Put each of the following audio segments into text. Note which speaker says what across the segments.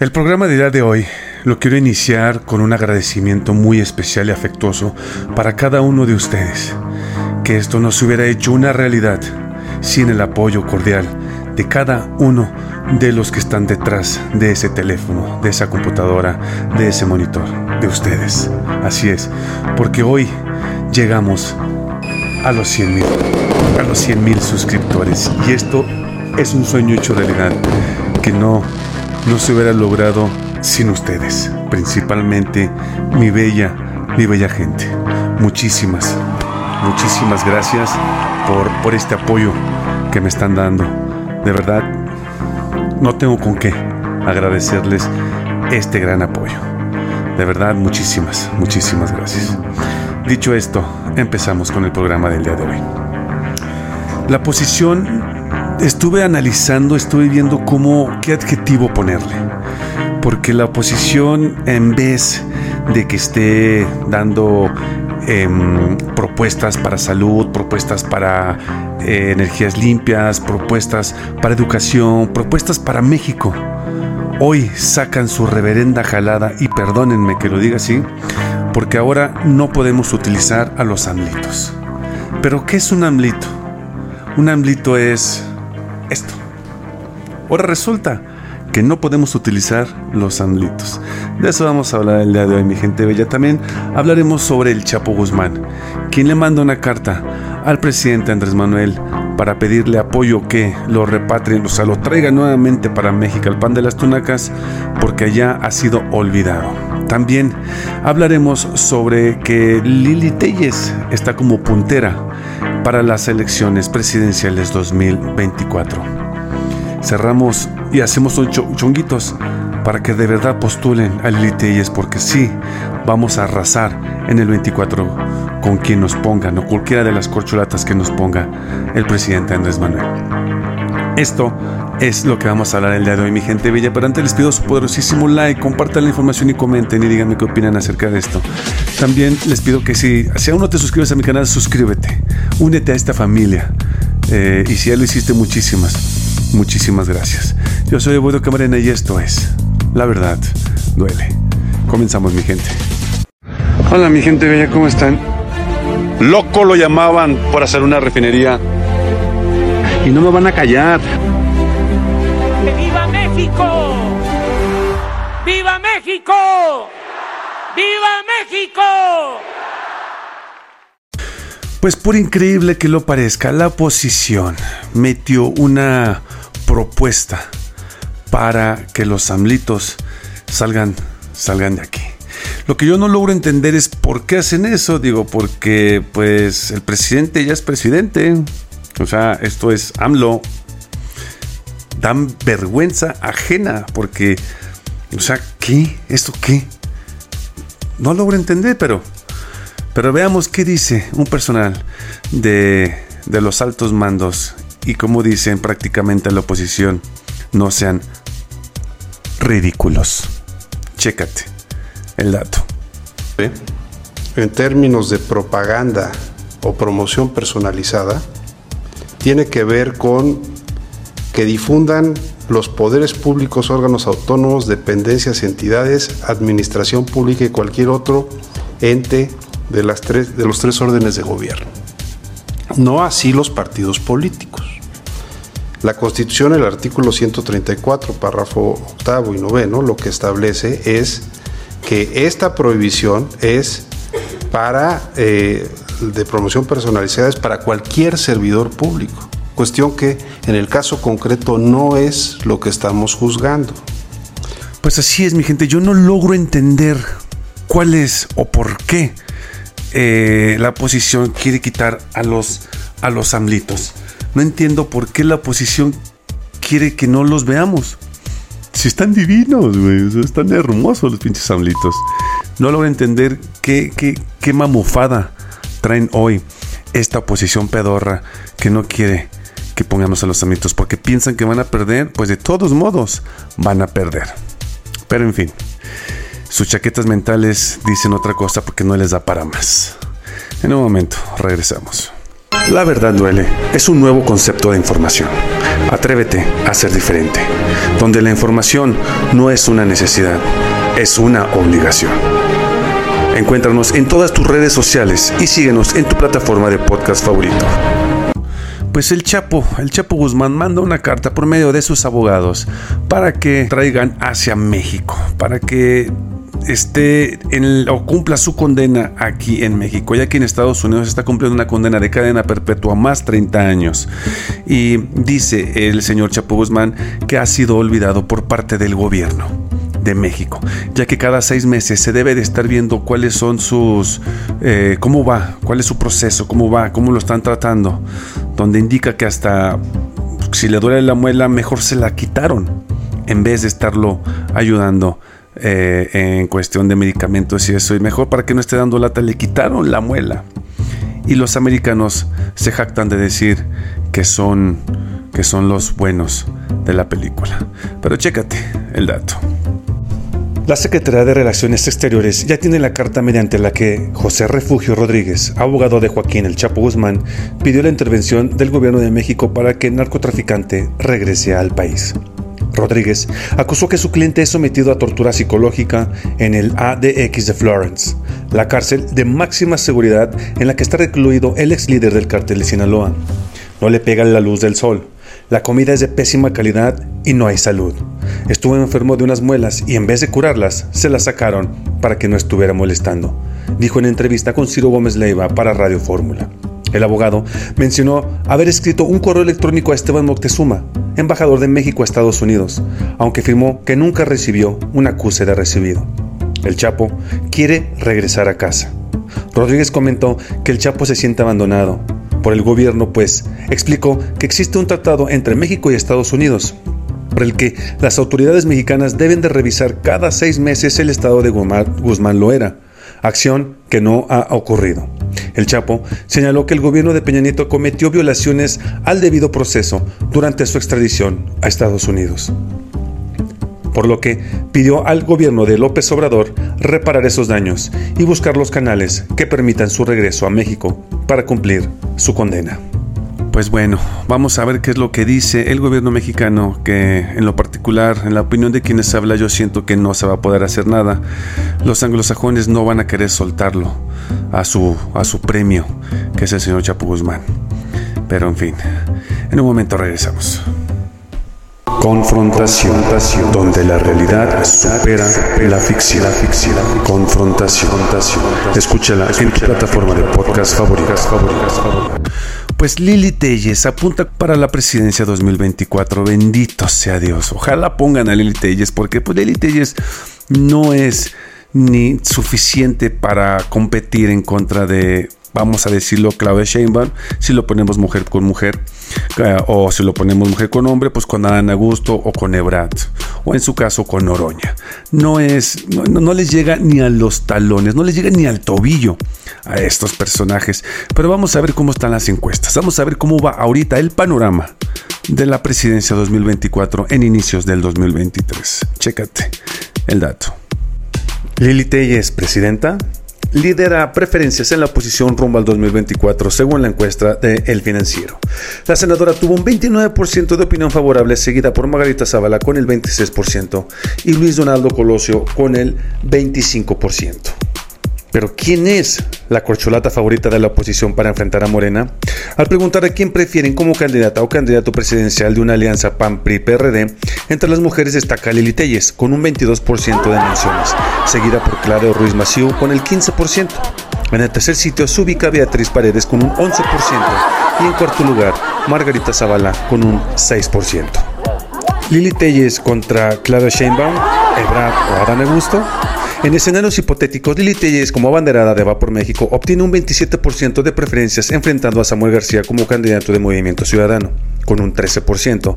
Speaker 1: El programa de día de hoy lo quiero iniciar con un agradecimiento muy especial y afectuoso para cada uno de ustedes. Que esto no se hubiera hecho una realidad sin el apoyo cordial de cada uno de los que están detrás de ese teléfono, de esa computadora, de ese monitor, de ustedes. Así es, porque hoy llegamos a los 100 mil, a los 100 mil suscriptores y esto es un sueño hecho realidad que no no se hubiera logrado sin ustedes, principalmente mi bella, mi bella gente. Muchísimas, muchísimas gracias por, por este apoyo que me están dando. De verdad, no tengo con qué agradecerles este gran apoyo. De verdad, muchísimas, muchísimas gracias. Dicho esto, empezamos con el programa del día de hoy. La posición estuve analizando, estuve viendo cómo, qué adjetivo ponerle. Porque la oposición, en vez de que esté dando em, propuestas para salud, propuestas para eh, energías limpias, propuestas para educación, propuestas para México, hoy sacan su reverenda jalada, y perdónenme que lo diga así, porque ahora no podemos utilizar a los amlitos. Pero ¿qué es un amlito? Un amlito es esto. Ahora resulta que no podemos utilizar los amlitos. De eso vamos a hablar el día de hoy, mi gente bella. También hablaremos sobre el Chapo Guzmán, quien le manda una carta al presidente Andrés Manuel para pedirle apoyo que lo repatrien, o sea, lo traiga nuevamente para México, el pan de las tunacas, porque allá ha sido olvidado. También hablaremos sobre que Lili Telles está como puntera para las elecciones presidenciales 2024. Cerramos y hacemos chonguitos para que de verdad postulen a Lili Telles porque sí, vamos a arrasar en el 24 con quien nos pongan o cualquiera de las corcholatas que nos ponga el presidente Andrés Manuel. Esto es lo que vamos a hablar el día de hoy, mi gente bella. Pero antes les pido su poderosísimo like, compartan la información y comenten y díganme qué opinan acerca de esto. También les pido que si, si aún no te suscribes a mi canal, suscríbete. Únete a esta familia. Eh, y si ya lo hiciste, muchísimas, muchísimas gracias. Yo soy Eduardo Camarena y esto es La Verdad Duele. Comenzamos, mi gente. Hola, mi gente bella, ¿cómo están? Loco lo llamaban por hacer una refinería. Y no me van a callar.
Speaker 2: ¡Viva México! ¡Viva México! ¡Viva México!
Speaker 1: Pues por increíble que lo parezca, la oposición metió una propuesta para que los amlitos salgan, salgan de aquí. Lo que yo no logro entender es por qué hacen eso. Digo, porque pues el presidente ya es presidente. O sea, esto es AMLO. Dan vergüenza ajena porque, o sea, ¿qué? ¿Esto qué? No logro entender, pero, pero veamos qué dice un personal de, de los altos mandos y como dicen prácticamente la oposición, no sean ridículos. Chécate el dato.
Speaker 3: En términos de propaganda o promoción personalizada, tiene que ver con que difundan los poderes públicos, órganos autónomos, dependencias, entidades, administración pública y cualquier otro ente de, las tres, de los tres órdenes de gobierno. No así los partidos políticos. La Constitución, el artículo 134, párrafo octavo y noveno, lo que establece es que esta prohibición es para eh, de promoción personalizada es para cualquier servidor público cuestión que en el caso concreto no es lo que estamos juzgando.
Speaker 1: Pues así es, mi gente, yo no logro entender cuál es o por qué eh, la oposición quiere quitar a los, a los amlitos. No entiendo por qué la oposición quiere que no los veamos. Si están divinos, güey. Están hermosos los pinches amlitos. No logro entender qué, qué, qué mamufada traen hoy esta oposición pedorra que no quiere que pongamos a los amigos porque piensan que van a perder, pues de todos modos van a perder. Pero en fin, sus chaquetas mentales dicen otra cosa porque no les da para más. En un momento, regresamos. La verdad duele es un nuevo concepto de información. Atrévete a ser diferente, donde la información no es una necesidad, es una obligación. Encuéntranos en todas tus redes sociales y síguenos en tu plataforma de podcast favorito. Pues el Chapo, el Chapo Guzmán manda una carta por medio de sus abogados para que traigan hacia México, para que esté en o cumpla su condena aquí en México. Ya que en Estados Unidos está cumpliendo una condena de cadena perpetua más 30 años. Y dice el señor Chapo Guzmán que ha sido olvidado por parte del gobierno México, ya que cada seis meses se debe de estar viendo cuáles son sus, eh, cómo va, cuál es su proceso, cómo va, cómo lo están tratando, donde indica que hasta si le duele la muela, mejor se la quitaron, en vez de estarlo ayudando eh, en cuestión de medicamentos y eso. Y mejor para que no esté dando lata, le quitaron la muela. Y los americanos se jactan de decir que son, que son los buenos de la película. Pero chécate el dato. La Secretaría de Relaciones Exteriores ya tiene la carta mediante la que José Refugio Rodríguez, abogado de Joaquín El Chapo Guzmán, pidió la intervención del gobierno de México para que el narcotraficante regrese al país. Rodríguez acusó que su cliente es sometido a tortura psicológica en el ADX de Florence, la cárcel de máxima seguridad en la que está recluido el ex líder del cartel de Sinaloa. No le pega la luz del sol, la comida es de pésima calidad y no hay salud. Estuvo enfermo de unas muelas y en vez de curarlas, se las sacaron para que no estuviera molestando, dijo en entrevista con Ciro Gómez Leiva para Radio Fórmula. El abogado mencionó haber escrito un correo electrónico a Esteban Moctezuma, embajador de México a Estados Unidos, aunque afirmó que nunca recibió un acuse de recibido. El Chapo quiere regresar a casa. Rodríguez comentó que el Chapo se siente abandonado por el gobierno, pues explicó que existe un tratado entre México y Estados Unidos, por el que las autoridades mexicanas deben de revisar cada seis meses el estado de Guzmán Loera, acción que no ha ocurrido. El Chapo señaló que el gobierno de Peña Nieto cometió violaciones al debido proceso durante su extradición a Estados Unidos. Por lo que pidió al gobierno de López Obrador reparar esos daños y buscar los canales que permitan su regreso a México para cumplir su condena. Pues bueno, vamos a ver qué es lo que dice el gobierno mexicano, que en lo particular, en la opinión de quienes habla, yo siento que no se va a poder hacer nada. Los anglosajones no van a querer soltarlo a su, a su premio, que es el señor Chapo Guzmán. Pero en fin, en un momento regresamos. Confrontación, donde la realidad supera la ficción. Confrontación, escúchala en tu plataforma de podcast favoritas. Pues Lili Telles apunta para la presidencia 2024. Bendito sea Dios. Ojalá pongan a Lili Telles porque pues Lili Telles no es ni suficiente para competir en contra de vamos a decirlo, Claudia Sheinbaum, si lo ponemos mujer con mujer, eh, o si lo ponemos mujer con hombre, pues con Adán Augusto o con Ebrat, o en su caso con Oroña. No es, no, les llega ni a los talones, no les llega ni al tobillo a estos personajes. Pero vamos a ver cómo están las encuestas, vamos a ver cómo va ahorita el panorama de la presidencia 2024 en inicios del 2023. Chécate el dato. Lili Telles, presidenta, lidera preferencias en la oposición rumbo al 2024, según la encuesta de El Financiero. La senadora tuvo un 29% de opinión favorable, seguida por Margarita Zavala con el 26% y Luis Donaldo Colosio con el 25%. Pero ¿quién es la corcholata favorita de la oposición para enfrentar a Morena? Al preguntar a quién prefieren como candidata o candidato presidencial de una alianza PAN-PRI-PRD, entre las mujeres destaca Lili Telles con un 22% de menciones, seguida por Claudio Ruiz Maciú con el 15%. En el tercer sitio se ubica Beatriz Paredes con un 11% y en cuarto lugar Margarita Zavala con un 6%. Lili Telles contra Claudia Sheinbaum, Ebrard o Adán Augusto en escenarios hipotéticos, Lili Telles, como abanderada de Va por México, obtiene un 27% de preferencias enfrentando a Samuel García como candidato de Movimiento Ciudadano, con un 13%,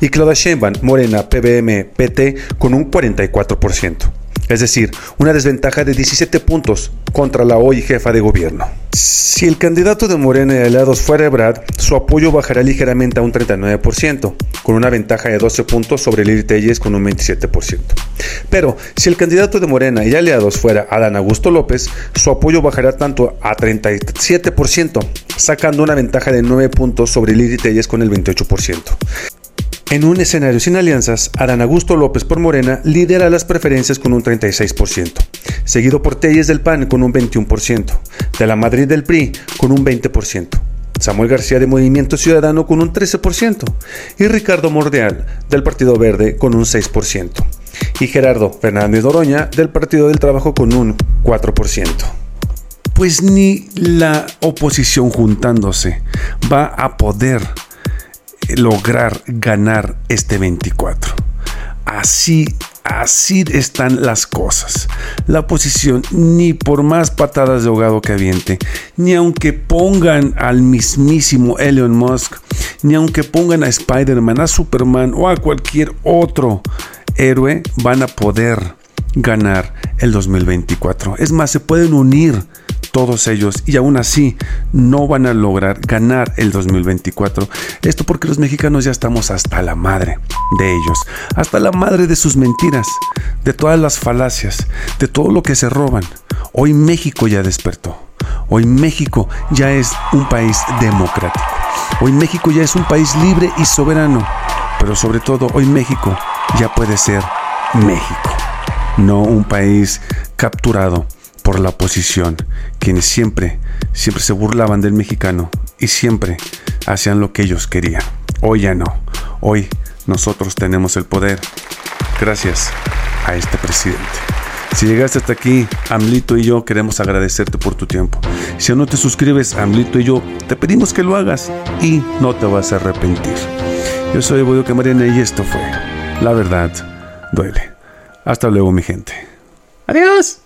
Speaker 1: y Claudia Sheinbaum, Morena, PBM, PT, con un 44% es decir, una desventaja de 17 puntos contra la hoy jefa de gobierno. Si el candidato de Morena y aliados fuera Ebrard, su apoyo bajará ligeramente a un 39%, con una ventaja de 12 puntos sobre Lili Telles con un 27%. Pero si el candidato de Morena y aliados fuera Adán Augusto López, su apoyo bajará tanto a 37%, sacando una ventaja de 9 puntos sobre Lili Telles con el 28%. En un escenario sin alianzas, Adán Augusto López por Morena lidera las preferencias con un 36%, seguido por Telles del PAN con un 21%, de la Madrid del PRI con un 20%, Samuel García de Movimiento Ciudadano con un 13% y Ricardo Mordeal del Partido Verde con un 6% y Gerardo Fernández Doroña del Partido del Trabajo con un 4%. Pues ni la oposición juntándose va a poder lograr ganar este 24. Así, así están las cosas. La oposición, ni por más patadas de ahogado que aviente, ni aunque pongan al mismísimo Elon Musk, ni aunque pongan a Spider-Man, a Superman o a cualquier otro héroe, van a poder ganar el 2024. Es más, se pueden unir todos ellos y aún así no van a lograr ganar el 2024. Esto porque los mexicanos ya estamos hasta la madre de ellos, hasta la madre de sus mentiras, de todas las falacias, de todo lo que se roban. Hoy México ya despertó. Hoy México ya es un país democrático. Hoy México ya es un país libre y soberano. Pero sobre todo hoy México ya puede ser México, no un país capturado por la oposición, quienes siempre, siempre se burlaban del mexicano y siempre hacían lo que ellos querían. Hoy ya no. Hoy nosotros tenemos el poder gracias a este presidente. Si llegaste hasta aquí, Amlito y yo queremos agradecerte por tu tiempo. Si aún no te suscribes, Amlito y yo te pedimos que lo hagas y no te vas a arrepentir. Yo soy Boyo Camarena y esto fue La Verdad Duele. Hasta luego, mi gente. Adiós.